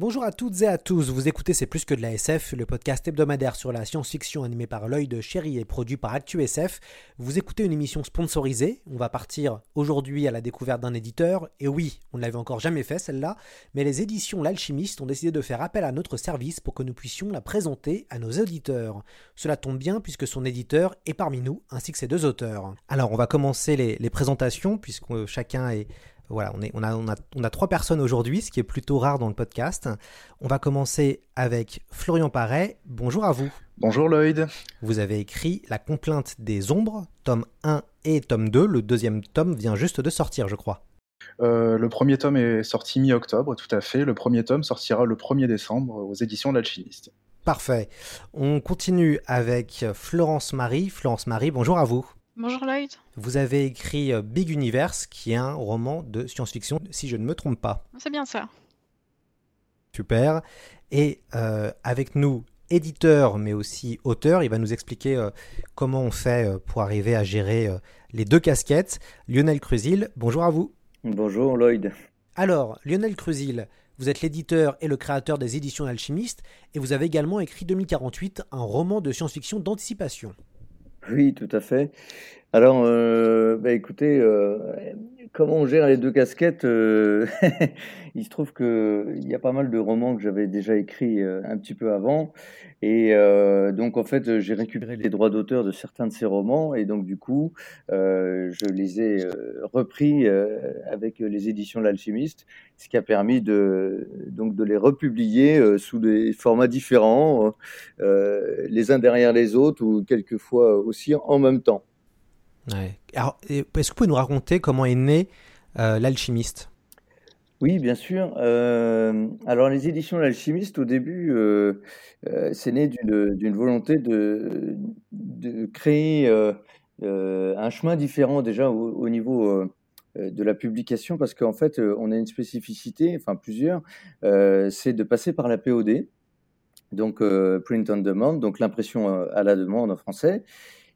Bonjour à toutes et à tous, vous écoutez C'est plus que de la SF, le podcast hebdomadaire sur la science-fiction animé par l'œil de chéri et produit par ActuSF. Vous écoutez une émission sponsorisée, on va partir aujourd'hui à la découverte d'un éditeur, et oui, on ne l'avait encore jamais fait celle-là, mais les éditions L'Alchimiste ont décidé de faire appel à notre service pour que nous puissions la présenter à nos auditeurs. Cela tombe bien puisque son éditeur est parmi nous, ainsi que ses deux auteurs. Alors on va commencer les, les présentations, puisque chacun est voilà, on, est, on, a, on, a, on a trois personnes aujourd'hui, ce qui est plutôt rare dans le podcast. On va commencer avec Florian Paré. Bonjour à vous. Bonjour Lloyd. Vous avez écrit La complainte des ombres, tome 1 et tome 2. Le deuxième tome vient juste de sortir, je crois. Euh, le premier tome est sorti mi-octobre, tout à fait. Le premier tome sortira le 1er décembre aux éditions L'Alchimiste. Parfait. On continue avec Florence Marie. Florence Marie, bonjour à vous. Bonjour Lloyd. Vous avez écrit Big Universe, qui est un roman de science-fiction, si je ne me trompe pas. C'est bien ça. Super. Et euh, avec nous, éditeur, mais aussi auteur, il va nous expliquer euh, comment on fait euh, pour arriver à gérer les deux casquettes. Lionel Crusil, bonjour à vous. Bonjour Lloyd. Alors, Lionel Crusil, vous êtes l'éditeur et le créateur des éditions Alchimistes, et vous avez également écrit 2048, un roman de science-fiction d'anticipation. Oui, tout à fait. Alors, euh, bah, écoutez, euh, comment on gère les deux casquettes euh, Il se trouve qu'il y a pas mal de romans que j'avais déjà écrits un petit peu avant. Et donc, en fait, j'ai récupéré les droits d'auteur de certains de ces romans. Et donc, du coup, je les ai repris avec les éditions l'Alchimiste, ce qui a permis de, donc, de les republier sous des formats différents, les uns derrière les autres ou quelquefois aussi en même temps. Alors, est-ce que vous pouvez nous raconter comment est né euh, l'alchimiste? Oui, bien sûr. Euh, alors, les éditions L'Alchimiste, au début, euh, c'est né d'une volonté de, de créer un chemin différent déjà au, au niveau de la publication, parce qu'en fait, on a une spécificité, enfin plusieurs, c'est de passer par la POD, donc print on demand, donc l'impression à la demande en français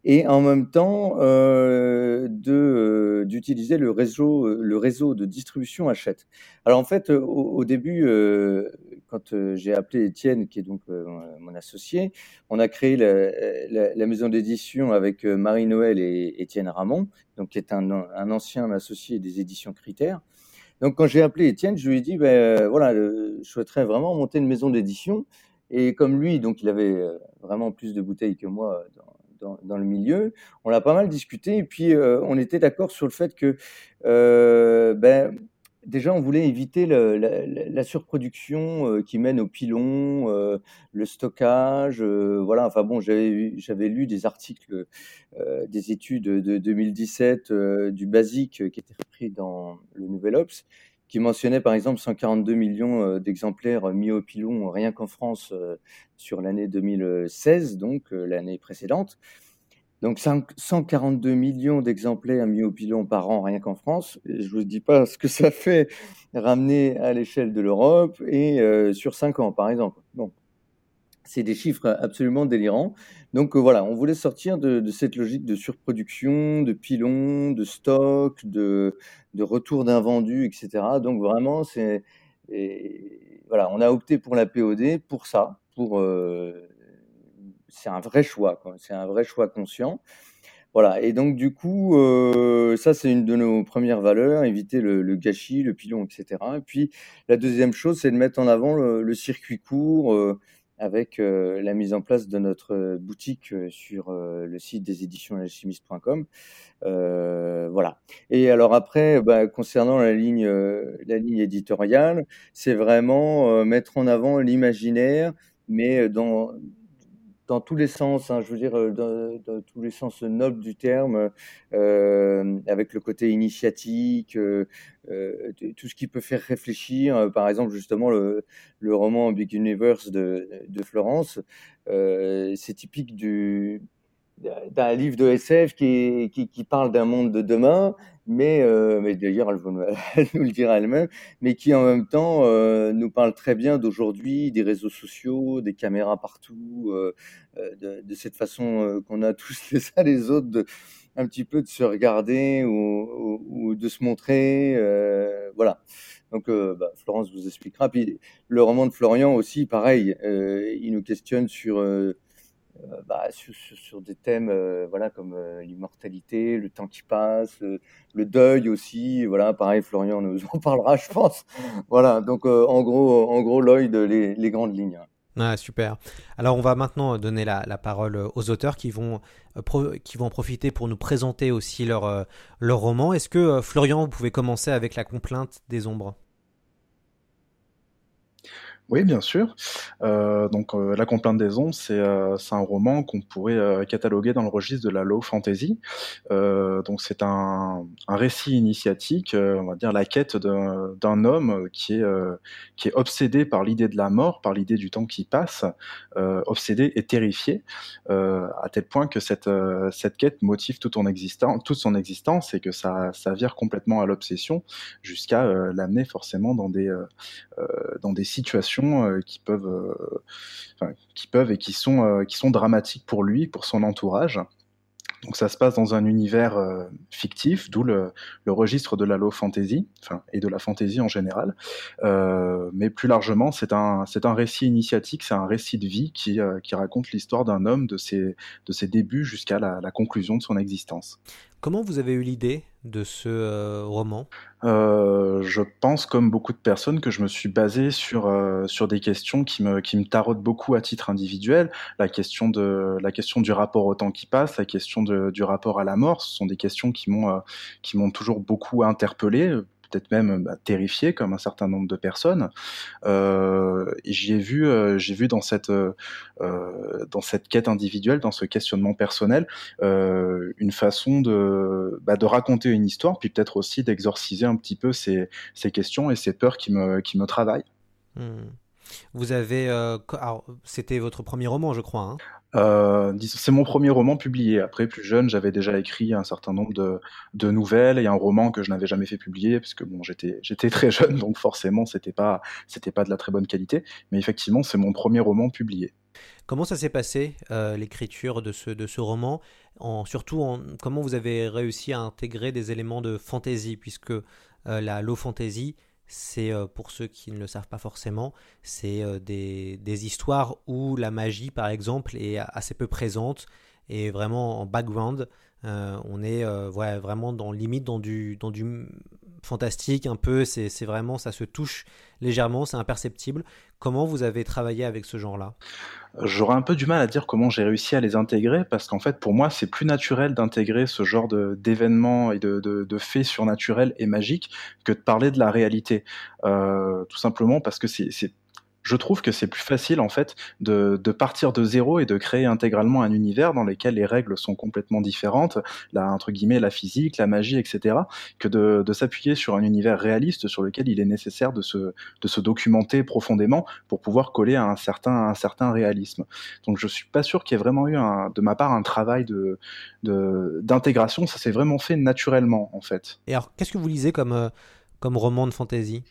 et en même temps euh, euh, d'utiliser le réseau euh, le réseau de distribution Hachette. Alors en fait au, début quand j'ai appelé Étienne qui est donc mon associé, on a créé la, maison d'édition avec Marie Noël et Étienne Ramon, donc qui est un, ancien associé des éditions Critères. Donc quand j'ai appelé Étienne, je lui ai dit ben voilà, je souhaiterais vraiment monter une maison d'édition et comme lui donc il avait vraiment plus de bouteilles que moi dans, le milieu. On a pas mal discuté et puis euh, on était d'accord sur le fait que euh, ben, déjà on voulait éviter la, la, surproduction euh, qui mène au pilon, le stockage. Voilà, enfin bon, j'avais lu des articles, des études de 2017 du basique qui était repris dans le Nouvel Ops qui mentionnait par exemple 142 millions d'exemplaires mis au pilon rien qu'en France sur l'année 2016, donc l'année précédente. Donc 142 millions d'exemplaires mis au pilon par an rien qu'en France. je ne vous dis pas ce que ça fait ramener à l'échelle de l'Europe et euh, sur 5 ans par exemple. Bon, c'est des chiffres absolument délirants. Donc euh, voilà, on voulait sortir de, cette logique de surproduction, de pilon, de stock, de, retour d'invendus, etc. Donc vraiment, voilà, on a opté pour la POD pour ça, pour euh, c'est un vrai choix, c'est un vrai choix conscient. Voilà, et donc du coup, euh, ça c'est une de nos premières valeurs, éviter le, le, gâchis, le pilon, etc. Et puis la deuxième chose, c'est de mettre en avant le, circuit court avec euh, la mise en place de notre boutique euh, sur euh, le site des éditions alchimistes.com. voilà. Et alors après, bah, concernant la ligne, la ligne éditoriale, c'est vraiment mettre en avant l'imaginaire mais dans, dans tous les sens, hein, je veux dire, dans, dans, tous les sens nobles du terme, euh, avec le côté initiatique, euh, tout ce qui peut faire réfléchir. Par exemple, justement, le, roman Big Universe de Florence, c'est typique du, d'un livre de SF qui, qui, parle d'un monde de demain, mais, euh, mais d'ailleurs elle, elle, nous le dira elle-même, mais qui en même temps euh, nous parle très bien d'aujourd'hui, des réseaux sociaux, des caméras partout, euh, de, cette façon qu'on a tous les uns les autres de un petit peu de se regarder ou, ou, de se montrer, voilà. Donc bah, Florence vous expliquera. Puis le roman de Florian aussi, pareil, il nous questionne sur bah, sur, des thèmes euh, voilà comme euh, l'immortalité, le temps qui passe, le deuil aussi. Voilà, pareil, Florian nous en parlera, je pense. Voilà, donc en gros, en gros, Lloyd, les, les grandes lignes. Ah, super. Alors on va maintenant donner la, parole aux auteurs qui vont, qui vont en profiter pour nous présenter aussi leur, leur roman. Est-ce que Florian, vous pouvez commencer avec la complainte des ombres? Oui, bien sûr. Euh, donc, euh, La Complainte des Ombres, c'est euh, un roman qu'on pourrait cataloguer dans le registre de la low fantasy. Donc, c'est un, récit initiatique, on va dire la quête d'un homme qui est, obsédé par l'idée de la mort, par l'idée du temps qui passe, obsédé et terrifié, à tel point que cette, quête motive toute, son existence, toute son existence et que ça, ça vire complètement à l'obsession jusqu'à l'amener forcément dans des, dans des situations euh, qui peuvent, euh, qui peuvent et qui sont, euh, qui sont dramatiques pour lui, pour son entourage. Donc ça se passe dans un univers fictif, d'où le, registre de la low fantasy, enfin, et de la fantasy en général. Mais plus largement, c'est un, un récit initiatique, c'est un récit de vie qui, qui raconte l'histoire d'un homme de ses, de ses débuts jusqu'à la, la, conclusion de son existence. Comment vous avez eu l'idée de ce euh, roman? Euh, Je pense, comme beaucoup de personnes, que je me suis basé sur, euh, sur des questions qui me, qui me tarotent beaucoup à titre individuel. La question, de, la question du rapport au temps qui passe, la question du rapport à la mort, ce sont des questions qui m'ont qui m'ont toujours beaucoup interpellé peut-être même bah, terrifié comme un certain nombre de personnes. Euh, j'ai vu, euh, j'ai vu dans cette euh, dans cette quête individuelle, dans ce questionnement personnel, euh, une façon de bah, de raconter une histoire, puis peut-être aussi d'exorciser un petit peu ces, ces questions et ces peurs qui me qui me travaillent. Hmm. Vous avez, euh, c'était votre premier roman, je crois. Hein euh, c'est mon premier roman publié. Après, plus jeune, j'avais déjà écrit un certain nombre de, de, nouvelles et un roman que je n'avais jamais fait publier parce que bon, j'étais j'étais très jeune, donc forcément, c'était pas c'était pas de la très bonne qualité. Mais effectivement, c'est mon premier roman publié. Comment ça s'est passé euh, l'écriture de ce de ce roman? En, Surtout, en, comment vous avez réussi à intégrer des éléments de fantasy puisque la low fantasy c'est euh, pour ceux qui ne le savent pas forcément, c'est euh, des, des, histoires où la magie, par exemple, est assez peu présente et vraiment en background. Euh, on est euh, vraiment dans limite dans du, fantastique un peu. C'est vraiment ça se touche légèrement, c'est imperceptible. Comment vous avez travaillé avec ce genre-là? J'aurais un peu du mal à dire comment j'ai réussi à les intégrer parce qu'en fait, pour moi, c'est plus naturel d'intégrer ce genre d'événements et de, faits surnaturels et magiques que de parler de la réalité. Euh, tout simplement parce que c'est je trouve que c'est plus facile en fait de, de, partir de zéro et de créer intégralement un univers dans lequel les règles sont complètement différentes, la, entre guillemets la physique, la magie, etc., que de, de s'appuyer sur un univers réaliste sur lequel il est nécessaire de se, de se documenter profondément pour pouvoir coller à un certain, un certain réalisme. Donc je suis pas sûr qu'il y ait vraiment eu un, de ma part un travail de d'intégration, ça s'est vraiment fait naturellement en fait. Et alors qu'est-ce que vous lisez comme, euh, comme roman de fantasy?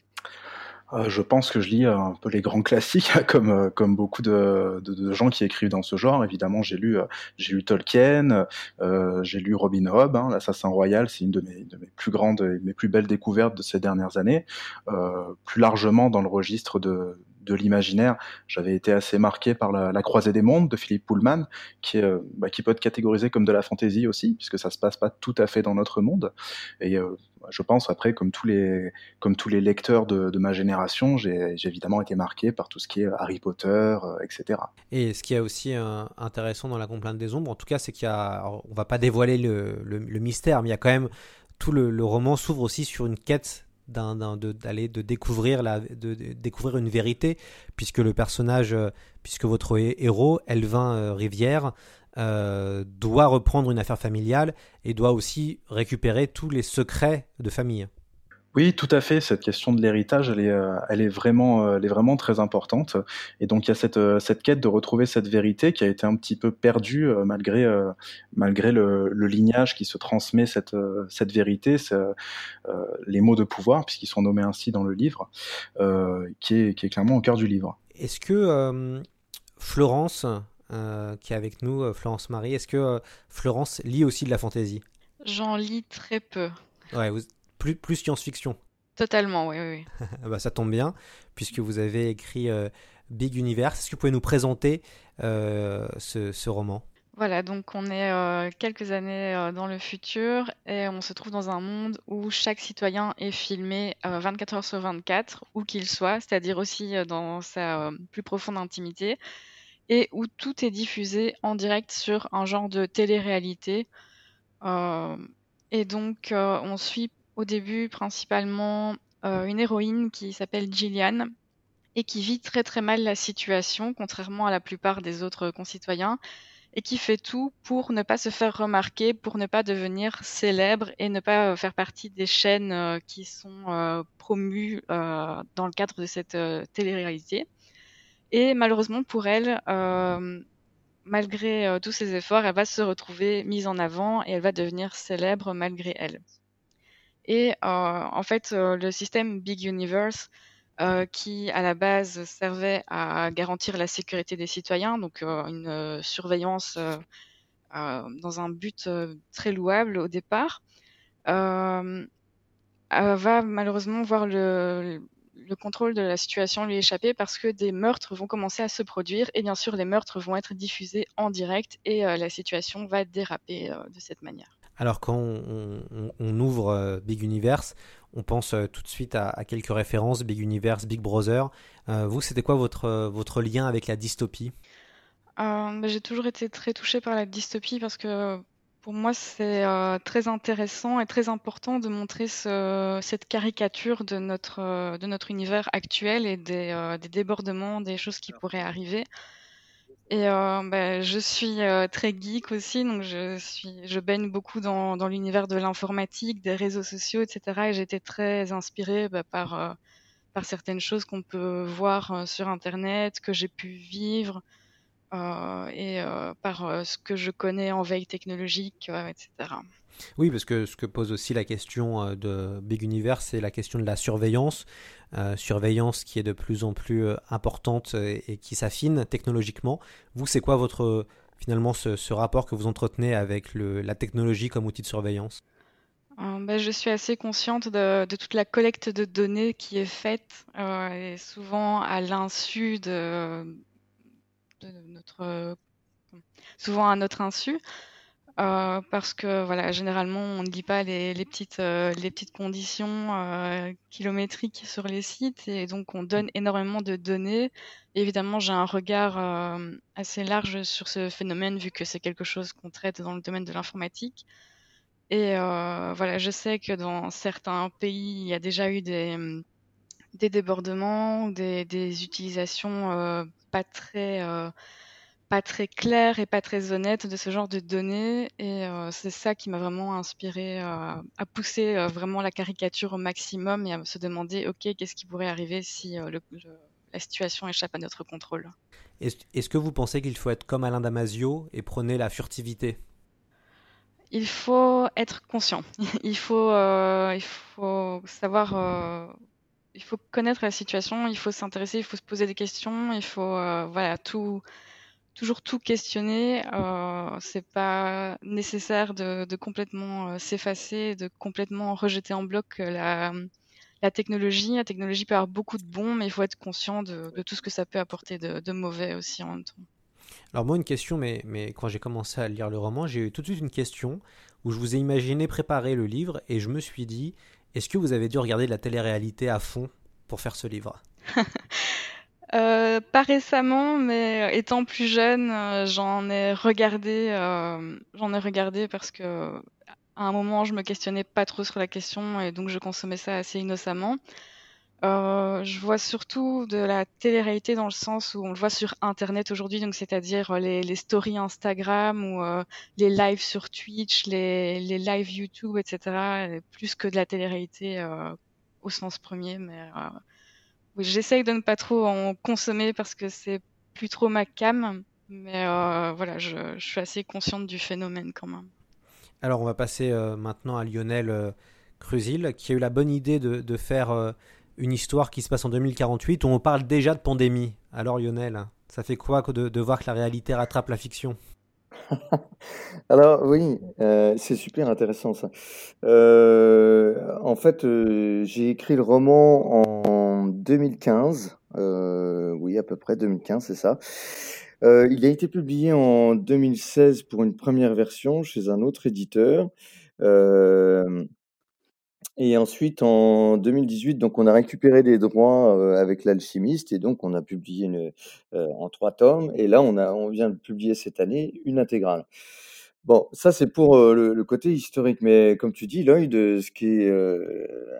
Euh, je pense que je lis euh, un peu les grands classiques, comme euh, comme beaucoup de, de, gens qui écrivent dans ce genre. Évidemment, j'ai lu j'ai lu Tolkien, euh, j'ai lu Robin Hobb, hein, l'Assassin royal, c'est une de mes, de mes plus grandes et mes plus belles découvertes de ces dernières années. Euh, plus largement dans le registre de de l'imaginaire, j'avais été assez marqué par la, Croisée des mondes de Philippe Pullman, qui, est, bah, qui peut être catégorisé comme de la fantaisie aussi, puisque ça se passe pas tout à fait dans notre monde. Et euh, je pense après, comme tous les, lecteurs de, ma génération, j'ai évidemment été marqué par tout ce qui est Harry Potter, euh, etc. Et ce qui est aussi euh, intéressant dans la complainte des ombres, en tout cas, c'est qu'il y a, on va pas dévoiler le, le, le, mystère, mais il y a quand même tout le, le roman s'ouvre aussi sur une quête d'aller de, découvrir la, de, découvrir une vérité puisque le personnage puisque votre héros Elvin Rivière doit reprendre une affaire familiale et doit aussi récupérer tous les secrets de famille. Oui, tout à fait. Cette question de l'héritage, elle est, euh, elle est vraiment, euh, elle est vraiment très importante. Et donc il y a cette, euh, cette quête de retrouver cette vérité qui a été un petit peu perdue malgré, malgré le, le, lignage qui se transmet cette, cette vérité, les mots de pouvoir, puisqu'ils sont nommés ainsi dans le livre, qui est, qui est clairement au cœur du livre. Est-ce que Florence, qui est avec nous, Florence Marie, est-ce que Florence lit aussi de la fantaisie? J'en lis très peu. Ouais, vous, plus, science-fiction. Totalement, oui, oui. bah, ça tombe bien, puisque vous avez écrit euh, Big Universe. Est-ce que vous pouvez nous présenter euh, ce, roman? Voilà, donc on est euh, quelques années dans le futur et on se trouve dans un monde où chaque citoyen est filmé 24 heures sur 24, où qu'il soit, c'est-à-dire aussi dans sa plus profonde intimité, et où tout est diffusé en direct sur un genre de télé-réalité. et donc on suit au début principalement euh, une héroïne qui s'appelle Gillian et qui vit très très mal la situation, contrairement à la plupart des autres concitoyens, et qui fait tout pour ne pas se faire remarquer, pour ne pas devenir célèbre et ne pas euh, faire partie des chaînes euh, qui sont promues dans le cadre de cette télé-réalité. Et malheureusement pour elle, malgré tous ses efforts, elle va se retrouver mise en avant et elle va devenir célèbre malgré elle. Et euh, en fait, euh, le système Big Universe, euh, qui à la base servait à garantir la sécurité des citoyens, donc une surveillance dans un but très louable au départ, va malheureusement voir le, le contrôle de la situation lui échapper parce que des meurtres vont commencer à se produire et bien sûr les meurtres vont être diffusés en direct et la situation va déraper de cette manière. Alors quand on, ouvre euh, Big Universe, on pense euh, tout de suite à, quelques références, Big Universe, Big Brother. Euh, vous, c'était quoi votre, votre lien avec la dystopie? Bah, J'ai toujours été très touchée par la dystopie parce que pour moi, c'est très intéressant et très important de montrer cette caricature de notre, de notre univers actuel et des, des débordements, des choses qui pourraient arriver. Et euh, bah, je suis euh, très geek aussi, donc je suis, je baigne beaucoup dans, dans l'univers de l'informatique, des réseaux sociaux, etc. Et j'étais très inspirée bah, par, euh, par certaines choses qu'on peut voir sur Internet, que j'ai pu vivre, et par ce que je connais en veille technologique, etc. Oui, parce que ce que pose aussi la question euh, de Big Universe, c'est la question de la surveillance. Euh, surveillance qui est de plus en plus euh, importante et, qui s'affine technologiquement. Vous, c'est quoi votre finalement ce, rapport que vous entretenez avec la technologie comme outil de surveillance? Ben, je suis assez consciente de, toute la collecte de données qui est faite, et souvent à l'insu de, de, notre, souvent à notre insu. Euh, parce que voilà, généralement, on ne lit pas les, petites, euh, les petites conditions euh, kilométriques sur les sites et donc on donne énormément de données. évidemment, j'ai un regard assez large sur ce phénomène vu que c'est quelque chose qu'on traite dans le domaine de l'informatique. Et voilà, je sais que dans certains pays, il y a déjà eu des, débordements, des utilisations pas très pas très clair et pas très honnête de ce genre de données. Et euh, c'est ça qui m'a vraiment inspiré euh, à pousser euh, vraiment la caricature au maximum et à se demander, OK, qu'est-ce qui pourrait arriver si la situation échappe à notre contrôle. Est-ce que vous pensez qu'il faut être comme Alain Damasio et prôner la furtivité? Il faut être conscient. il, faut, il faut savoir il faut connaître la situation, il faut s'intéresser, il faut se poser des questions, il faut voilà tout toujours tout questionner. Euh, c'est pas nécessaire de, de complètement euh, s'effacer, de complètement rejeter en bloc euh, la, la, technologie. La technologie peut avoir beaucoup de bons, mais il faut être conscient de, de tout ce que ça peut apporter de, de, mauvais aussi en même temps. Alors moi une question, mais, mais quand j'ai commencé à lire le roman, j'ai eu tout de suite une question où je vous ai imaginé préparer le livre et je me suis dit, est-ce que vous avez dû regarder de la télé-réalité à fond pour faire ce livre? Euh, pas récemment, mais euh, étant plus jeune, euh, j'en ai regardé, j'en ai regardé parce que à un moment, je me questionnais pas trop sur la question et donc je consommais ça assez innocemment. Euh, je vois surtout de la télé-réalité dans le sens où on le voit sur Internet aujourd'hui, donc c'est-à-dire euh, les, les, stories Instagram ou euh, les lives sur Twitch, les, les lives YouTube, etc. Plus que de la télé-réalité euh, au sens premier. Mais euh, oui, j'essaye de ne pas trop en consommer parce que c'est plus trop ma cam. Mais euh, voilà, je, suis assez consciente du phénomène quand même. Alors on va passer maintenant à Lionel Crusil, qui a eu la bonne idée de, faire une histoire qui se passe en 2048 où on parle déjà de pandémie. Alors Lionel, ça fait quoi de voir que la réalité rattrape la fiction? Alors oui, euh, c'est super intéressant ça. Euh, en fait, euh, j'ai écrit le roman en 2015. oui, à peu près 2015, c'est ça. il a été publié en 2016 pour une première version chez un autre éditeur. Et ensuite, en 2018, donc on a récupéré les droits euh, avec l'alchimiste et donc on a publié euh, en trois tomes. Et là, on, vient de publier cette année une intégrale. Bon, ça c'est pour euh, le, le, côté historique, mais comme tu dis, l'œil de ce qui est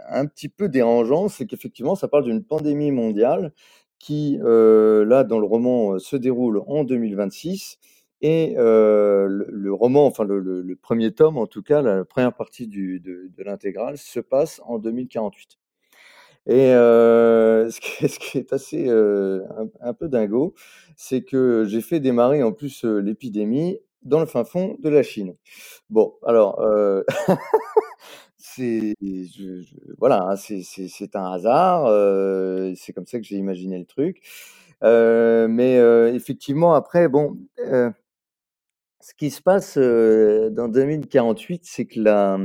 un petit peu dérangeant, c'est qu'effectivement, ça parle d'une pandémie mondiale qui, là, dans le roman, se déroule en 2026 et euh, le, roman, enfin le, premier tome en tout cas, la première partie du, de, l'intégrale se passe en 2048. Et euh, ce, qui est, assez euh, un, peu dingo, c'est que j'ai fait démarrer en plus l'épidémie dans le fin fond de la Chine. Bon, alors euh, c'est hein, c'est un hasard, c'est comme ça que j'ai imaginé le truc. mais effectivement, après, bon ce qui se passe dans 2048, c'est que la,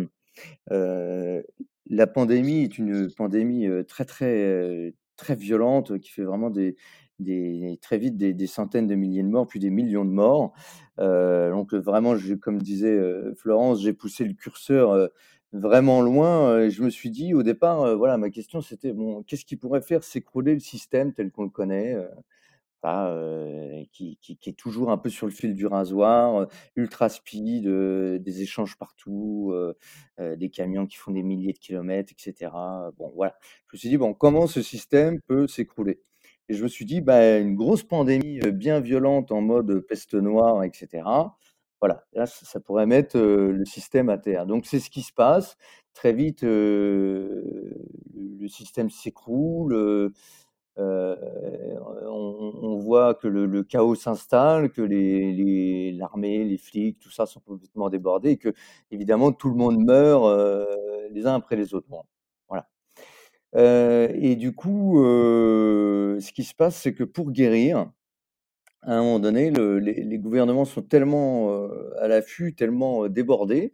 euh, la pandémie est une pandémie très très très violente qui fait vraiment des, très vite des, centaines de milliers de morts, puis des millions de morts. Donc vraiment, comme disait Florence, j'ai poussé le curseur vraiment loin. Je me suis dit au départ, voilà, ma question c'était bon, qu'est-ce qui pourrait faire s'écrouler le système tel qu'on le connaît qui, est toujours un peu sur le fil du rasoir, ultra speed, des échanges partout, des camions qui font des milliers de kilomètres, etc. Bon, voilà. Je me suis dit, bon, comment ce système peut s'écrouler? Et je me suis dit, bah, une grosse pandémie bien violente en mode peste noire, etc. Voilà, là, ça pourrait mettre le système à terre. Donc, c'est ce qui se passe. Très vite, le système s'écroule euh, on, voit que le, chaos s'installe, que l'armée, les, flics, tout ça sont complètement débordés et que évidemment tout le monde meurt euh, les uns après les autres. Voilà. Euh, et du coup, ce qui se passe, c'est que pour guérir, à un moment donné, le, les, gouvernements sont tellement à l'affût, tellement débordés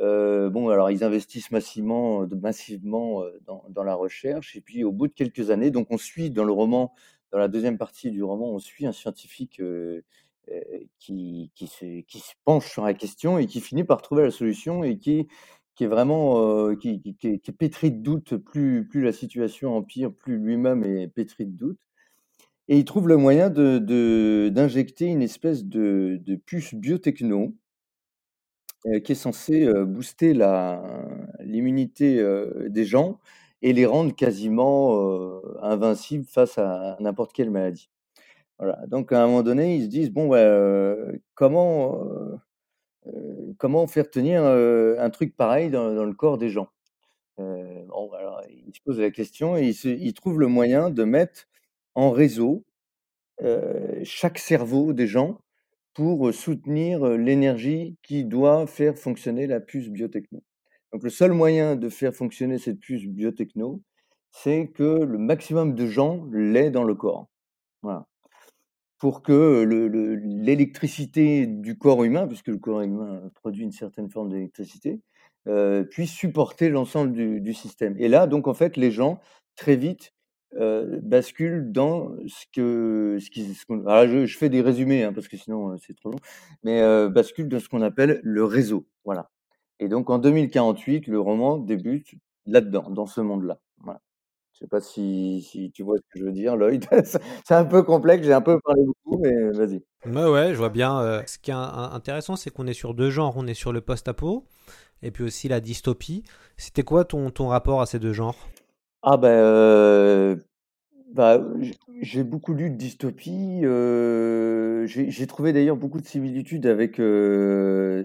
euh, bon, alors ils investissent massivement, massivement dans, dans, la recherche, et puis au bout de quelques années, donc on suit dans le roman, dans la deuxième partie du roman, on suit un scientifique euh, qui, qui, se, penche sur la question et qui finit par trouver la solution et qui, qui est vraiment euh, qui, est pétri de doute. Plus, plus la situation empire, plus lui-même est pétri de doute. Et il trouve le moyen de, d'injecter une espèce de, de puce biotechno euh, qui est censé euh, booster l'immunité euh, des gens et les rendre quasiment invincibles face à n'importe quelle maladie. Voilà, donc à un moment donné, ils se disent: «Bon, bah, comment, comment faire tenir, un truc pareil dans le corps des gens?» bon, alors ils se posent la question et ils trouvent le moyen de mettre en réseau, chaque cerveau des gens pour soutenir l'énergie qui doit faire fonctionner la puce biotechno. Donc le seul moyen de faire fonctionner cette puce biotechno, c'est que le maximum de gens l'aient dans le corps. Voilà. Pour que l'électricité du corps humain, puisque le corps humain produit une certaine forme d'électricité, puisse supporter l'ensemble du, système. Et là, donc en fait, les gens très vite euh, bascule dans ce que ce je, fais des résumés hein, parce que sinon euh, c'est trop long mais euh, bascule dans ce qu'on appelle le réseau voilà. Et donc en 2048 le roman débute là-dedans dans ce monde-là voilà. Je sais pas si, si tu vois ce que je veux dire Lloyd. C'est un peu complexe j'ai un peu parlé beaucoup mais vas-y. Ouais ouais je vois bien ce qui est intéressant c'est qu'on est sur deux genres. On est sur le post-apo et puis aussi la dystopie. C'était quoi ton, ton rapport à ces deux genres? Ah ben, euh, bah, j'ai beaucoup lu de dystopie. euh, j'ai j'ai trouvé d'ailleurs beaucoup de similitudes avec euh,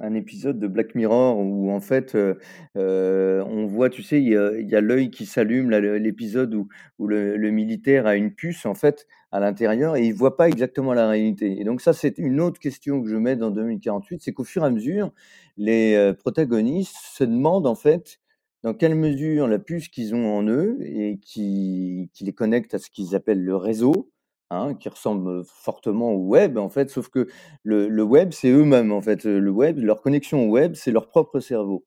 un épisode de Black Mirror où en fait euh, euh, on voit, tu sais, il y a, il y a l'œil qui s'allume, là, le- l'épisode où, où le, le militaire a une puce en fait à l'intérieur et il voit pas exactement la réalité. Et donc ça, c'est une autre question que je mets dans 2048, c'est qu'au fur et à mesure, les euh, protagonistes se demandent en fait dans quelle mesure la puce qu'ils ont en eux et qui, les connecte à ce qu'ils appellent le réseau, hein, qui ressemble fortement au web en fait, sauf que le, web c'est eux-mêmes en fait. Le web, leur connexion au web, c'est leur propre cerveau.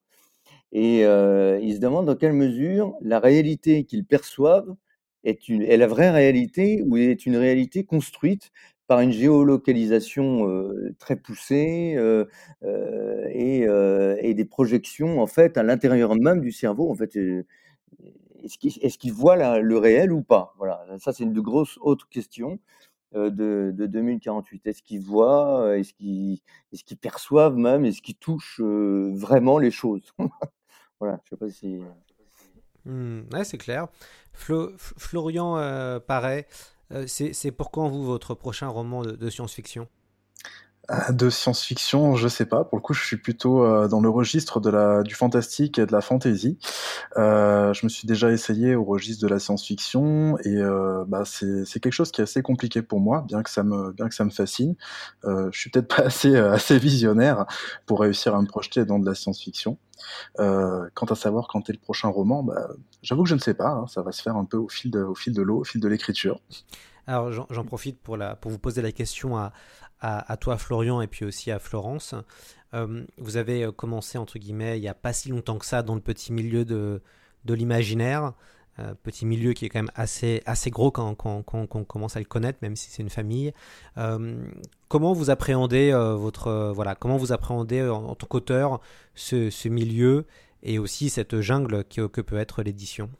Et ils se demandent dans quelle mesure la réalité qu'ils perçoivent est, est la vraie réalité ou est une réalité construite par une géolocalisation euh, très poussée euh, euh, et, euh, des projections en fait à l'intérieur même du cerveau. En fait, euh, est-ce voient la- le réel ou pas? Voilà, ça c'est une autres questions euh, de, de 2048. Est-ce qu'ils voient euh, Est-ce qu'ils perçoivent même? Est-ce qu'ils touchent euh, vraiment les choses? Voilà, je sais pas si. Hmm, ouais, c'est clair. Florian euh, euh, c'est c'est pour quand vous votre prochain roman de, science-fiction? Euh, De science-fiction, je sais pas. Pour le coup, je suis plutôt euh, dans le registre de la, du fantastique et de la fantasy. Euh, je me suis déjà essayé au registre de la science-fiction et euh, bah, c'est c'est quelque chose qui est assez compliqué pour moi, bien que ça me, bien que ça me fascine. Euh, je suis peut-être pas assez, euh, assez visionnaire pour réussir à me projeter dans de la science-fiction. Euh, quant à savoir quand est le prochain roman, bah, j'avoue que je ne sais pas. hein. ça va se faire un peu au fil de, au fil de l'eau, au fil de l'écriture. Alors j'en profite pour, vous poser la question à, toi Florian et puis aussi à Florence. Euh, vous avez euh, commencé entre guillemets il n'y a pas si longtemps que ça dans le petit milieu de, l'imaginaire. Euh, petit milieu qui est quand même assez, assez gros quand, on commence à le connaître, même si c'est une famille. Comment vous appréhendez votre voilà comment vous appréhendez en, tant qu'auteur ce, milieu et aussi cette jungle que peut être l'édition?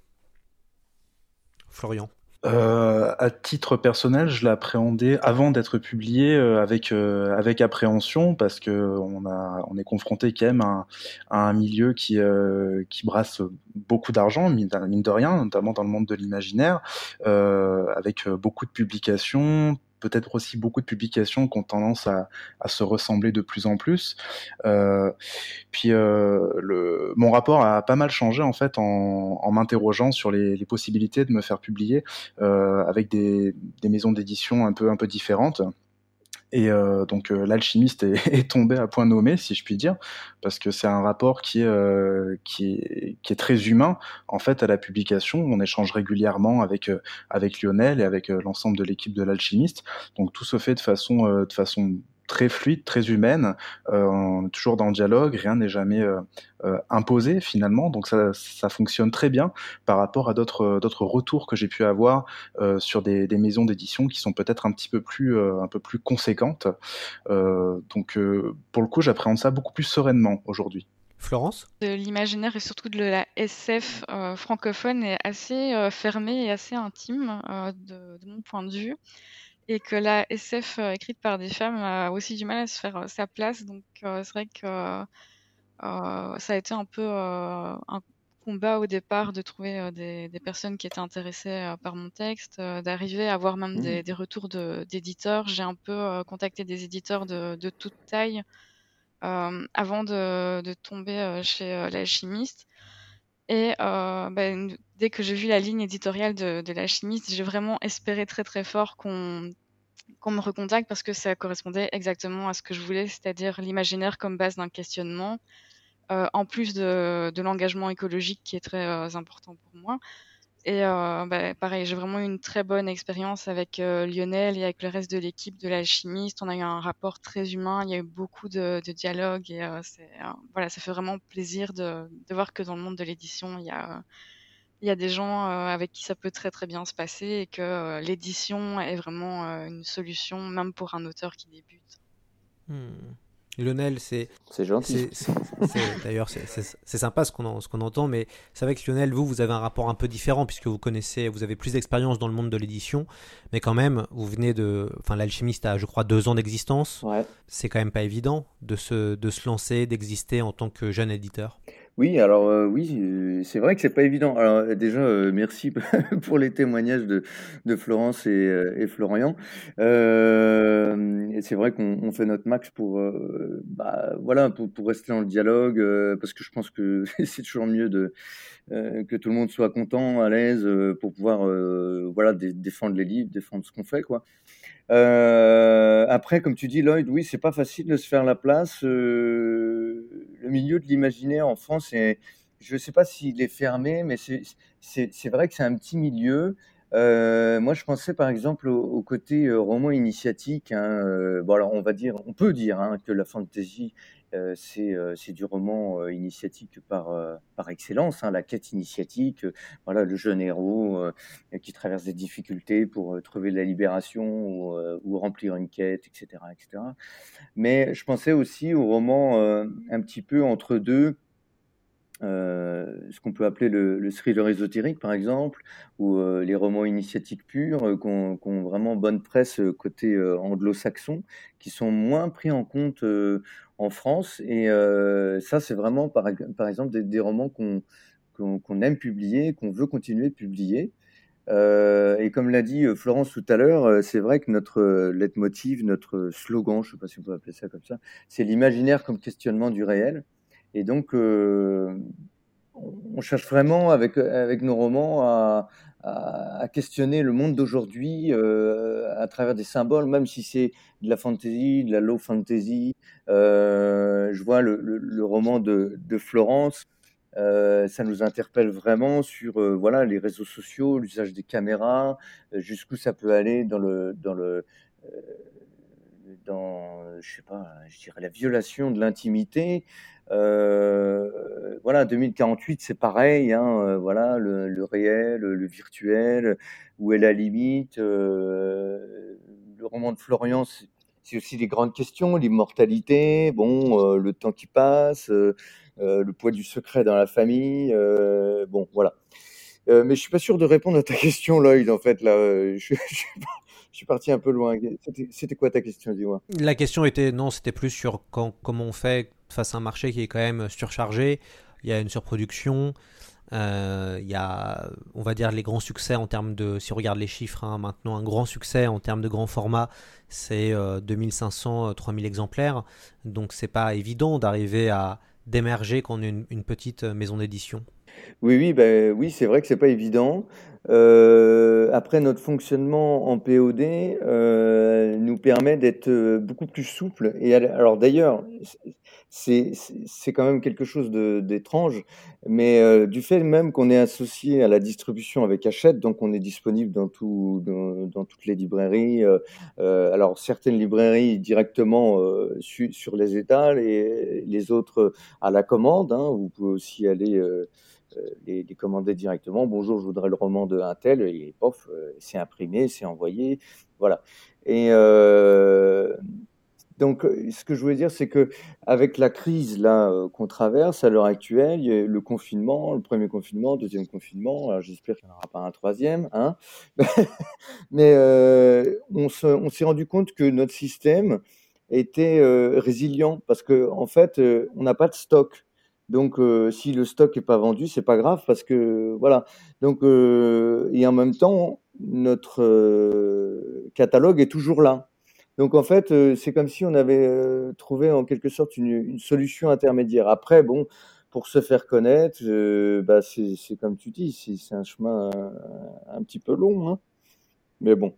Florian. Euh, à titre personnel, je l'ai appréhendé avant d'être publié euh, avec euh, avec appréhension parce que on a on est confronté quand même à, un, milieu qui euh, qui brasse beaucoup d'argent mine, mine de rien, notamment dans le monde de l'imaginaire, avec beaucoup de publications peut-être aussi beaucoup de publications qui ont tendance à, se ressembler de plus en plus. Euh, puis euh, mon rapport a pas mal changé en fait en, m'interrogeant sur les, les, possibilités de me faire publier euh, avec des, des maisons d'édition un peu un peu différentes. Et euh, donc euh, l'alchimiste est, est, tombé à point nommé, si je puis dire, parce que c'est un rapport qui est, euh, qui, est, qui est très humain en fait à la publication. On échange régulièrement avec euh, avec Lionel et avec euh, l'ensemble de l'équipe de l'alchimiste. Donc tout se fait de façon euh, de façon très fluide, très humaine, euh, toujours dans le dialogue, rien n'est jamais euh, euh, imposé finalement, donc ça, ça fonctionne très bien par rapport à d'autres d'autres retours que j'ai pu avoir euh, sur des, des maisons d'édition qui sont peut-être un petit peu plus euh, un peu plus conséquentes. Euh, donc pour le coup, j'appréhende ça beaucoup plus sereinement aujourd'hui. Florence? De l'imaginaire et surtout de la SF euh, francophone est assez euh, fermée et assez intime euh, de, de, mon point de vue. Et que la SF euh, écrite par des femmes a aussi du mal à se faire euh, sa place. Donc c'est vrai que euh, ça a été un peu euh, un combat au départ de trouver des, des, personnes qui étaient intéressées par mon texte, d'arriver à avoir même mmh. des, des, retours d'éditeurs. J'ai un peu contacté des éditeurs de, de toute taille euh, avant de, de, tomber chez euh, l'alchimiste. Et euh, ben, dès que j'ai vu la ligne éditoriale de, de l'alchimiste, j'ai vraiment espéré très très fort qu'on qu'on me recontacte parce que ça correspondait exactement à ce que je voulais, c'est-à-dire l'imaginaire comme base d'un questionnement, euh, en plus de, l'engagement écologique qui est très euh, important pour moi. Et euh, bah, pareil, j'ai vraiment eu une très bonne expérience avec Lionel et avec le reste de l'équipe de l'alchimiste. On a eu un rapport très humain, il y a eu beaucoup de, dialogues et voilà, ça fait vraiment plaisir de, voir que dans le monde de l'édition, il y a, il y a des gens avec qui ça peut très très bien se passer et que l'édition est vraiment une solution, même pour un auteur qui débute. Hmm. Lionel, c'est. C'est gentil. D'ailleurs, c'est sympa ce qu'on qu'on entend, mais c'est vrai que Lionel, vous, vous avez un rapport un peu différent puisque vous connaissez, vous avez plus d'expérience dans le monde de l'édition, mais quand même, vous venez de. Enfin, l'alchimiste a, je crois, deux ans d'existence. Ouais. C'est quand même pas évident de se, de se lancer, d'exister en tant que jeune éditeur. Oui, alors euh, oui, euh, c'est vrai que c'est pas évident. Alors euh, déjà, merci pour les témoignages de, Florence et, et Florian. c'est vrai qu'on fait notre max pour, bah, voilà, pour, rester dans le dialogue, parce que je pense que c'est toujours mieux de que tout le monde soit content, à l'aise, pour pouvoir, voilà, défendre les livres, défendre ce qu'on fait, quoi. Euh, après, comme tu dis, Lloyd, oui, c'est pas facile de se faire la place. Euh, le milieu de l'imaginaire en France, je ne sais pas s'il est fermé, mais c'est vrai que c'est un petit milieu. Euh, moi, je pensais par exemple au, côté roman initiatique. Hein, bon, alors on va dire, on peut dire hein, que la fantasy euh, euh, c'est du roman euh, initiatique par, par excellence, hein, la quête initiatique, voilà, le jeune héros qui traverse des difficultés pour trouver la libération ou, remplir une quête, etc., etc. Mais je pensais aussi au roman un petit peu entre deux, ce qu'on peut appeler le, le, thriller ésotérique, par exemple, ou les romans initiatiques purs, qui ont, vraiment bonne presse côté anglo-saxon, qui sont moins pris en compte en France. Et ça, c'est vraiment, par, exemple, des, romans qu'on aime publier, qu'on veut continuer de publier. et comme l'a dit Florence tout à l'heure, c'est vrai que notre leitmotiv, notre slogan, je ne sais pas si on peut appeler ça comme ça, c'est l'imaginaire comme questionnement du réel. Et donc, euh, on cherche vraiment avec, avec nos romans à, à, questionner le monde d'aujourd'hui euh, à travers des symboles, même si c'est de la fantasy, de la low fantasy. Euh, je vois le, le, roman de, de Florence. Euh, ça nous interpelle vraiment sur voilà les réseaux sociaux, l'usage des caméras, jusqu'où ça peut aller dans le dans le dans je sais pas, je dirais la violation de l'intimité. Euh, voilà, 2048, c'est pareil. Hein, euh, voilà, le, réel, le virtuel, où est la limite. Euh, le roman de Florian, c'est aussi des grandes questions, l'immortalité, bon, le temps qui passe, le poids du secret dans la famille. bon, voilà. mais je suis pas sûr de répondre à ta question, Lloyd. En fait, là, je, suis parti un peu loin. C'était quoi ta question, dis-moi? La question était, non, c'était plus sur comment on fait face à un marché qui est quand même surchargé. Il y a une surproduction. Euh, il y a, on va dire, les grands succès en termes de, si on regarde les chiffres, hein, maintenant, un grand succès en termes de grand format, c'est 2500, 3000 euh, exemplaires. Donc, c'est pas évident d'arriver à d'émerger quand on est une, petite maison d'édition. Oui, oui, ben, oui, c'est vrai que c'est pas évident. Euh, après, notre fonctionnement en POD euh, nous permet d'être euh, beaucoup plus souple. Et alors d'ailleurs, c'est quand même quelque chose d'étrange, mais du fait même qu'on est associé à la distribution avec Hachette, donc on est disponible dans, tout, dans, toutes les librairies. alors certaines librairies directement sur les étals et les autres à la commande. Hein, vous pouvez aussi aller euh, les, commander directement. Bonjour, je voudrais le roman de un tel, et pof, euh, c'est imprimé, c'est envoyé, voilà. Et euh, donc, ce que je voulais dire, c'est que avec la crise là qu'on traverse à l'heure actuelle, le confinement, le premier confinement, deuxième confinement. J'espère qu'il n'y en aura pas un troisième, hein. Mais on s'est rendu compte que notre système était résilient parce que en fait, on n'a pas de stock. Donc, euh, si le stock n'est pas vendu, c'est pas grave parce que voilà. Donc, euh, et en même temps, notre euh, catalogue est toujours là. Donc, en fait, c'est comme si on avait trouvé en quelque sorte une, solution intermédiaire. Après, bon, pour se faire connaître, bah, c'est comme tu dis, c'est un chemin un, petit peu long, hein. mais bon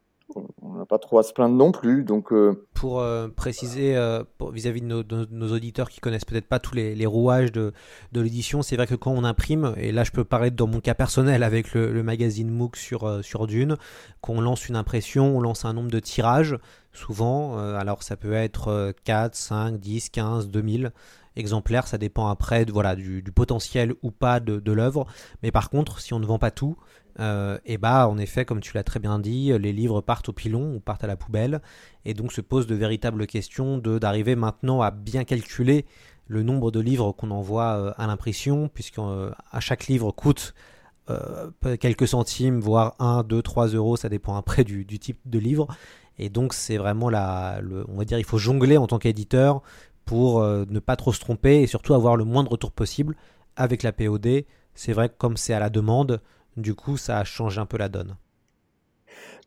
on n'a pas trop à se plaindre non plus. Donc, euh, Pour euh, préciser euh, vis-à-vis de, nos, auditeurs qui connaissent peut-être pas tous les, rouages de, l'édition, c'est vrai que quand on imprime, et là je peux parler dans mon cas personnel avec le, magazine MOOC sur, sur Dune, qu'on lance une impression, on lance un nombre de tirages, souvent, alors ça peut être 4, 5, 10, 15, 2000. exemplaires. Ça dépend après voilà, du, potentiel ou pas de, de l'œuvre. Mais par contre, si on ne vend pas tout, euh, et bah en effet, comme tu l'as très bien dit, les livres partent au pilon ou partent à la poubelle, et donc se posent de véritables questions de d'arriver maintenant à bien calculer le nombre de livres qu'on envoie euh, à l'impression, puisque euh, à chaque livre coûte quelques centimes, voire 1, 2, 3 euros, ça dépend après du, du type de livre. Et donc c'est vraiment la, le, on va dire, il faut jongler en tant qu'éditeur pour ne pas trop se tromper et surtout avoir le moins de retour possible avec la POD. C'est vrai que comme c'est à la demande, du coup, ça a changé un peu la donne.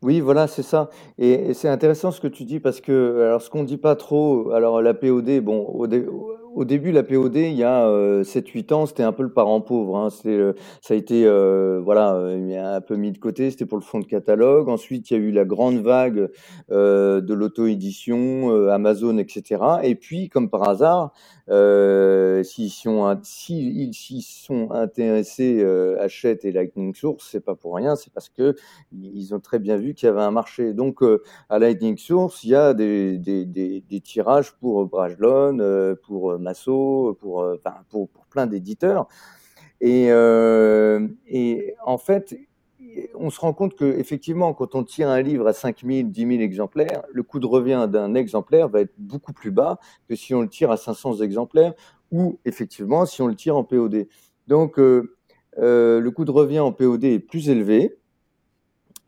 Oui, voilà, c'est ça. Et, c'est intéressant ce que tu dis parce que, alors, ce qu'on dit pas trop, alors la POD, bon, au, début, la POD, il y a 7-8 euh, ans, c'était un peu le parent pauvre. Hein. Euh, ça a été, euh, voilà, un peu mis de côté, c'était pour le fond de catalogue. Ensuite, il y a eu la grande vague de l'auto-édition, Amazon, etc. Et puis, comme par hasard, euh, s'ils sont, s'ils sont intéressés, euh, achètent et Lightning Source, c'est pas pour rien, c'est parce que ils ont très bien vu qu'il y avait un marché. Donc, euh, à Lightning Source, il y a des, tirages pour Brajlon, euh, pour Masso, pour, enfin, pour, pour plein d'éditeurs. Et, et en fait, on se rend compte que effectivement, quand on tire un livre à 5000, 10 000 exemplaires, le coût de revient d'un exemplaire va être beaucoup plus bas que si on le tire à 500 exemplaires ou effectivement si on le tire en POD. Donc, euh, euh, le coût de revient en POD est plus élevé.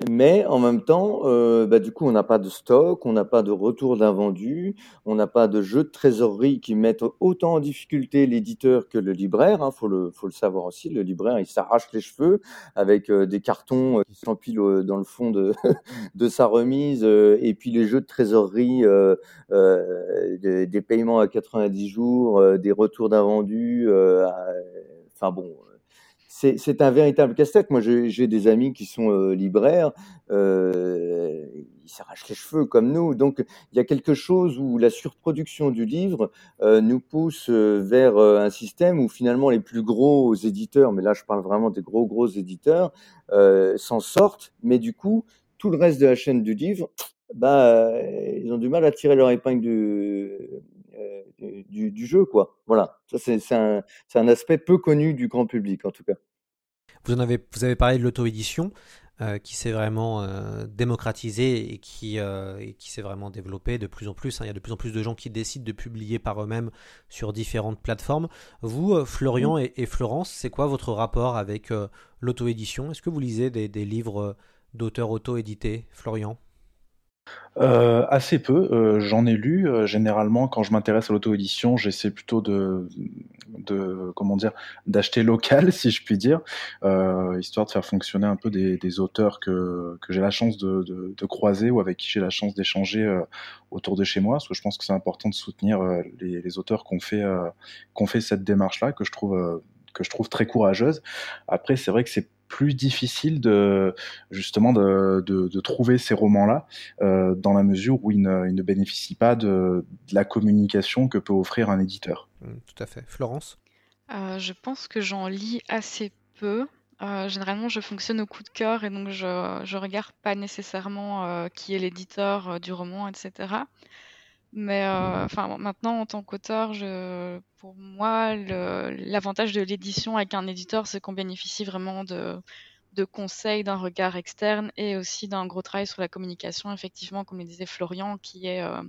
Mais en même temps, euh, bah, du coup, on n'a pas de stock, on n'a pas de retour d'invendu, on n'a pas de jeux de trésorerie qui mettent autant en difficulté l'éditeur que le libraire. Hein, faut le faut le savoir aussi. Le libraire, il s'arrache les cheveux avec euh, des cartons euh, qui s'empilent dans le fond de de sa remise, et puis les jeux de trésorerie, des, des, paiements à 90 jours, des retours d'invendu. Enfin bon c'est un véritable casse-tête. Moi, j'ai des amis qui sont euh, libraires, euh, ils s'arrachent les cheveux comme nous. Donc, il y a quelque chose où la surproduction du livre euh, nous pousse vers un système où finalement les plus gros éditeurs, mais là je parle vraiment des gros gros éditeurs, s'en sortent, mais du coup, tout le reste de la chaîne du livre, bah, ils ont du mal à tirer leur épingle du, du, jeu, quoi. Voilà, ça c'est un, un aspect peu connu du grand public en tout cas. Vous, en avez, vous avez parlé de l'auto-édition euh, qui s'est vraiment euh, démocratisée et qui, euh, et qui s'est vraiment développée de plus en plus. Hein. Il y a de plus en plus de gens qui décident de publier par eux-mêmes sur différentes plateformes. Vous, Florian et, et, Florence, c'est quoi votre rapport avec l'auto-édition? Est-ce que vous lisez des, des livres d'auteurs auto-édités, Florian? Euh, assez peu, euh, j'en ai lu. Euh, généralement, quand je m'intéresse à l'auto-édition, j'essaie plutôt de, comment dire, d'acheter local, si je puis dire, histoire de faire fonctionner un peu des, auteurs que, que j'ai la chance de, croiser ou avec qui j'ai la chance d'échanger autour de chez moi. Parce que je pense que c'est important de soutenir les, les, auteurs qu'on fait, qu'on fait cette démarche-là, que je trouve que je trouve très courageuse. Après, c'est vrai que c'est plus difficile de justement de, de, trouver ces romans-là euh, dans la mesure où ils ne, ne bénéficient pas de, la communication que peut offrir un éditeur. Mmh, tout à fait. Florence? Euh, Je pense que j'en lis assez peu. Euh, généralement, je fonctionne au coup de cœur et donc je ne regarde pas nécessairement qui est l'éditeur du roman, etc. Mais euh, enfin, maintenant, en tant qu'auteur, pour moi, l'avantage de l'édition avec un éditeur, c'est qu'on bénéficie vraiment de, conseils, d'un regard externe et aussi d'un gros travail sur la communication, effectivement, comme le disait Florian, qui est euh,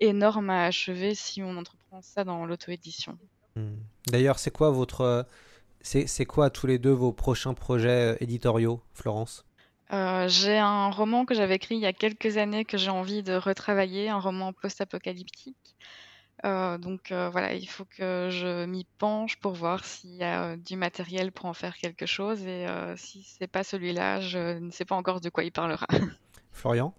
énorme à achever si on entreprend ça dans l'auto-édition. Hmm. D'ailleurs, c'est quoi votre. C'est quoi tous les deux vos prochains projets euh, éditoriaux, Florence? Euh, j'ai un roman que j'avais écrit il y a quelques années que j'ai envie de retravailler, un roman post-apocalyptique. Euh, donc euh, voilà, il faut que je m'y penche pour voir s'il y a du matériel pour en faire quelque chose et si c'est pas celui-là, je ne sais pas encore de quoi il parlera. Florian?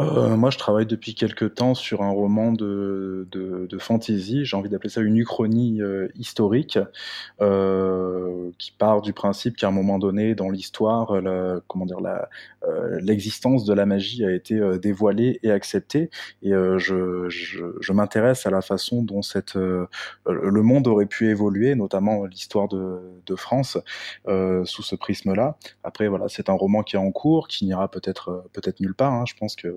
Euh, moi, je travaille depuis quelques temps sur un roman de, de, de fantasy. J'ai envie d'appeler ça une uchronie euh, historique, euh, qui part du principe qu'à un moment donné, dans l'histoire, comment dire, la, euh, l'existence de la magie a été euh, dévoilée et acceptée. Et je, je, je m'intéresse à la façon dont cette, le monde aurait pu évoluer, notamment l'histoire de, de France, sous ce prisme-là. Après, voilà, c'est un roman qui est en cours, qui n'ira peut-être peut-être nulle part. Hein. Je pense que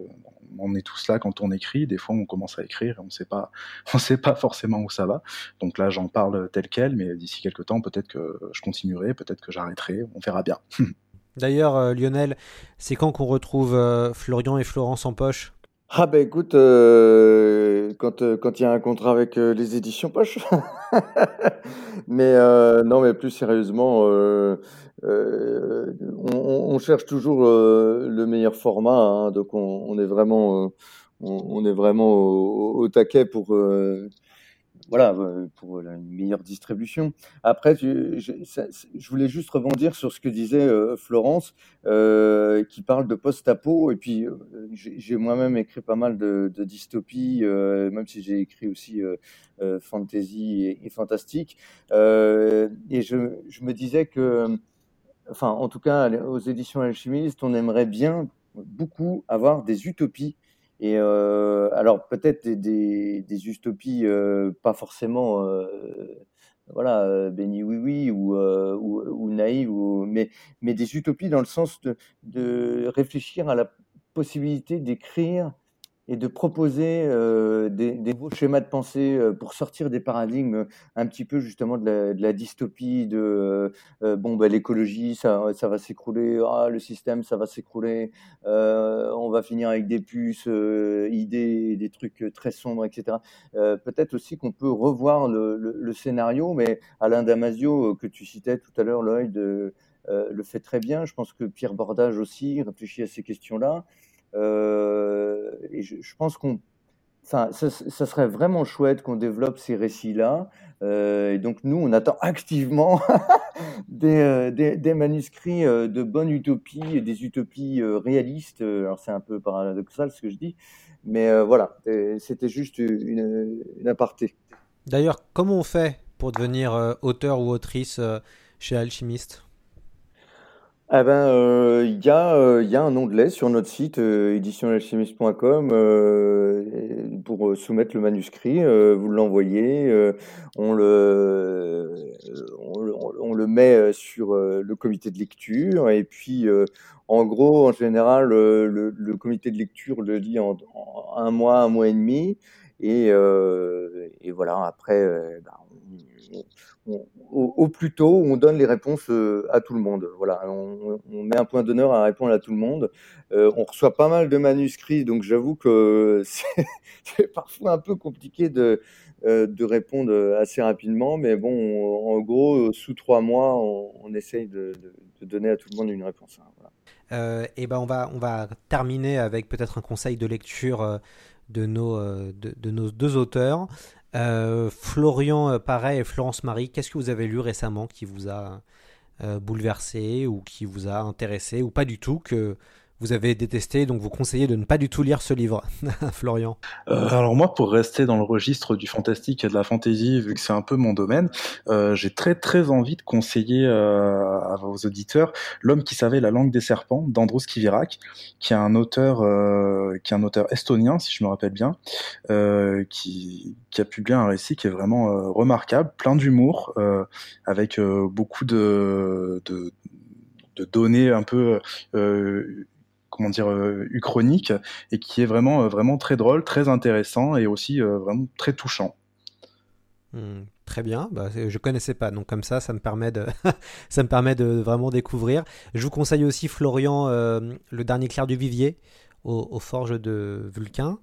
on est tous là quand on écrit. Des fois, on commence à écrire et on sait pas, on sait pas forcément où ça va. Donc là, j'en parle tel quel, mais d'ici quelques temps, peut-être que je continuerai, peut-être que j'arrêterai. On verra bien. D'ailleurs, euh, Lionel, c'est quand qu'on retrouve euh, Florian et Florence en poche? Ah ben écoute, euh, quand euh, quand il y a un contrat avec euh, les éditions Poche. mais non, mais plus sérieusement, on, cherche toujours le meilleur format, hein, donc on, est vraiment on, est vraiment au taquet pour voilà, euh, pour une meilleure distribution. Après, je, voulais juste rebondir sur ce que disait euh, Florence, euh, qui parle de post-apo. Et puis, j'ai moi-même écrit pas mal de, dystopies, même si j'ai écrit aussi fantasy et, et fantastique. et je, je, me disais que, enfin, en tout cas, aux éditions Alchimistes, on aimerait bien beaucoup avoir des utopies et euh, alors peut-être des, utopies euh, pas forcément euh, voilà béni oui oui ou, euh, ou, ou mais, mais des utopies dans le sens de, de réfléchir à la possibilité d'écrire et de proposer euh, des, des, nouveaux schémas de pensée euh, pour sortir des paradigmes un petit peu justement de la, dystopie, de euh, euh bon bah, l'écologie ça, ça va s'écrouler, ah, le système ça va s'écrouler, euh, on va finir avec des puces, euh, idées, des trucs très sombres, etc. Peut-être aussi qu'on peut revoir le, le, scénario, mais Alain Damasio que tu citais tout à l'heure, Lloyd, le fait très bien. Je pense que Pierre Bordage aussi réfléchit à ces questions-là. Euh, et je, pense qu'on ça, ça, serait vraiment chouette qu'on développe ces récits-là. Euh, et donc nous, on attend activement des, euh, des, manuscrits euh, de bonne utopie et des utopies euh, réalistes. Alors c'est un peu paradoxal ce que je dis, mais voilà, c'était juste une, aparté. D'ailleurs, comment on fait pour devenir auteur ou autrice chez Alchimiste? Eh ben, euh, il y a, euh, y a un onglet sur notre site euh, euh, pour soumettre le manuscrit. vous l'envoyez, on le, on, met sur le comité de lecture et puis, en gros, en général, le, comité de lecture le lit en, un mois, un mois et demi, et, voilà. Après, ben, au, plus tôt, on donne les réponses euh, à tout le monde. Voilà, on, met un point d'honneur à répondre à tout le monde. Euh, on reçoit pas mal de manuscrits, donc j'avoue que c'est parfois un peu compliqué de, euh, de répondre assez rapidement, mais bon, on, en gros, sous trois mois, on, essaye de, donner à tout le monde une réponse. Hein, voilà. Ben on va on va terminer avec peut-être un conseil de lecture de nos de nos deux auteurs. Euh, Florian euh, pareil et Florence Marie, qu'est-ce que vous avez lu récemment qui vous a euh, bouleversé ou qui vous a intéressé ou pas du tout que vous avez détesté, donc vous conseillez de ne pas du tout lire ce livre, Florian. Euh, alors moi, pour rester dans le registre du fantastique et de la fantasy, vu que c'est un peu mon domaine, euh, j'ai très très envie de conseiller euh, à vos auditeurs L'homme qui savait la langue des serpents d'Andros Kivirak, qui est un auteur, qui est un auteur estonien, si je me rappelle bien, qui, qui a publié un récit qui est vraiment remarquable, plein d'humour, avec beaucoup de, de un peu comment dire euh, uchronique et qui est vraiment euh, vraiment très drôle, très intéressant et aussi euh, vraiment très touchant. Mmh, très bien, bah, je connaissais pas, donc comme ça, ça me permet de, ça me permet de vraiment découvrir. Je vous conseille aussi Florian, le dernier clair du vivier aux, forges de Vulcain,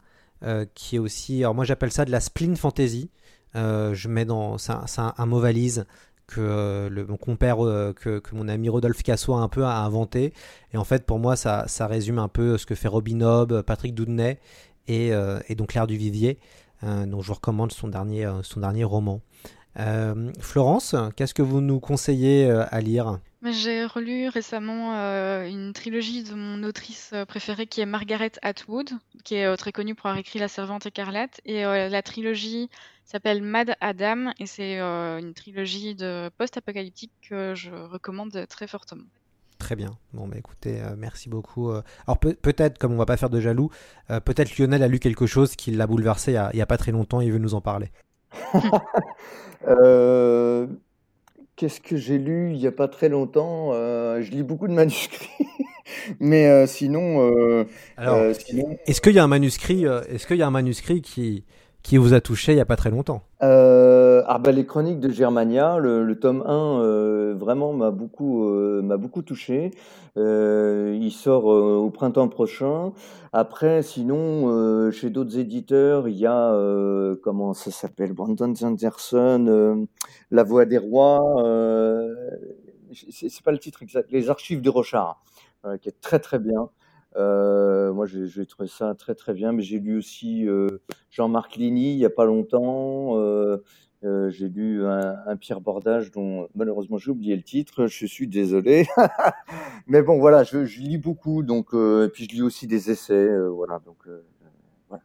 qui est aussi, alors moi j'appelle ça de la spleen fantasy. Je mets dans, c'est un, un, mot valise que euh, mon compère, euh, que, mon ami Rodolphe Cassois un peu a inventé. Et en fait, pour moi, ça, résume un peu ce que fait Robin Hobb, Patrick Doudnay et, euh, donc Claire Duvivier. Euh, donc je vous recommande son dernier, son dernier roman. Florence, qu'est-ce que vous nous conseillez à lire? J'ai relu récemment une trilogie de mon autrice préférée qui est Margaret Atwood, qui est très connue pour avoir écrit La Servante écarlate. Et la trilogie s'appelle Mad Adam et c'est euh, une trilogie de post-apocalyptique que je recommande très fortement. Très bien. Bon, bah écoutez, euh, merci beaucoup. Euh, alors pe peut-être, comme on va pas faire de jaloux, euh, peut-être Lionel a lu quelque chose qui l'a bouleversé il y, a, il y, a, pas très longtemps. Il veut nous en parler. Qu'est-ce que j'ai lu il y a pas très longtemps Je lis beaucoup de manuscrits. Mais euh, sinon, euh, Alors, euh, sinon, est-ce qu'il y a un manuscrit, euh, est-ce qu'il y a un manuscrit qui, qui vous a touché il n'y a pas très longtemps Euh, ah les chroniques de Germania, le, tome 1, euh, vraiment m'a beaucoup, euh, m'a beaucoup touché. Euh, il sort au printemps prochain. Après, sinon, chez d'autres éditeurs, il y a, comment ça s'appelle, Brandon Sanderson, La Voix des Rois. C'est pas le titre exact, Les Archives de Rochard, qui est très très bien. Euh, moi, j'ai trouvé ça très très bien, mais j'ai lu aussi euh, Jean-Marc Ligny il y a pas longtemps. Euh, j'ai lu un, Pierre Bordage dont malheureusement j'ai oublié le titre. Je suis désolé, mais bon voilà, je, lis beaucoup, donc et puis je lis aussi des essais, voilà. Donc voilà.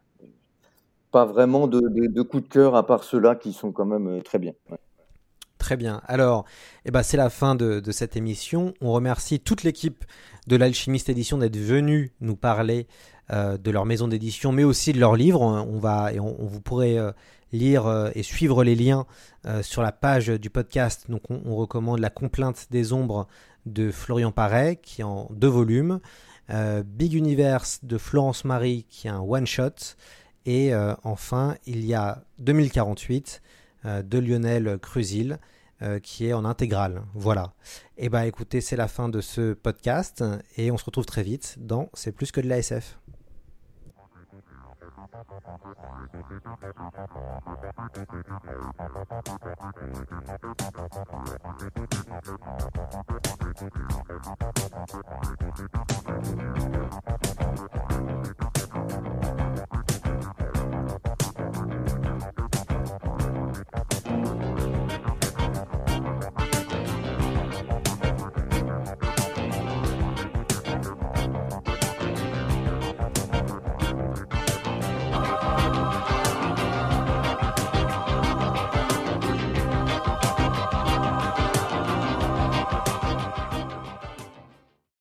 pas vraiment de, de, de coup de cœur à part ceux-là qui sont quand même très bien. Très bien. Alors, eh ben, c'est la fin de, cette émission. On remercie toute l'équipe de l'Alchimiste Édition d'être venue nous parler euh, de leur maison d'édition, mais aussi de leurs livres. On va et on, vous pourrez euh, lire euh, et suivre les liens sur la page du podcast. Donc, on, recommande La Complainte des Ombres de Florian Paré, qui est en deux volumes. Big Universe de Florence Marie, qui est un one shot. Et enfin, il y a 2048 euh, de Lionel Crusil euh, qui est en intégrale. Voilà. Et bah écoutez, c'est la fin de ce podcast et on se retrouve très vite dans C'est plus que de la SF.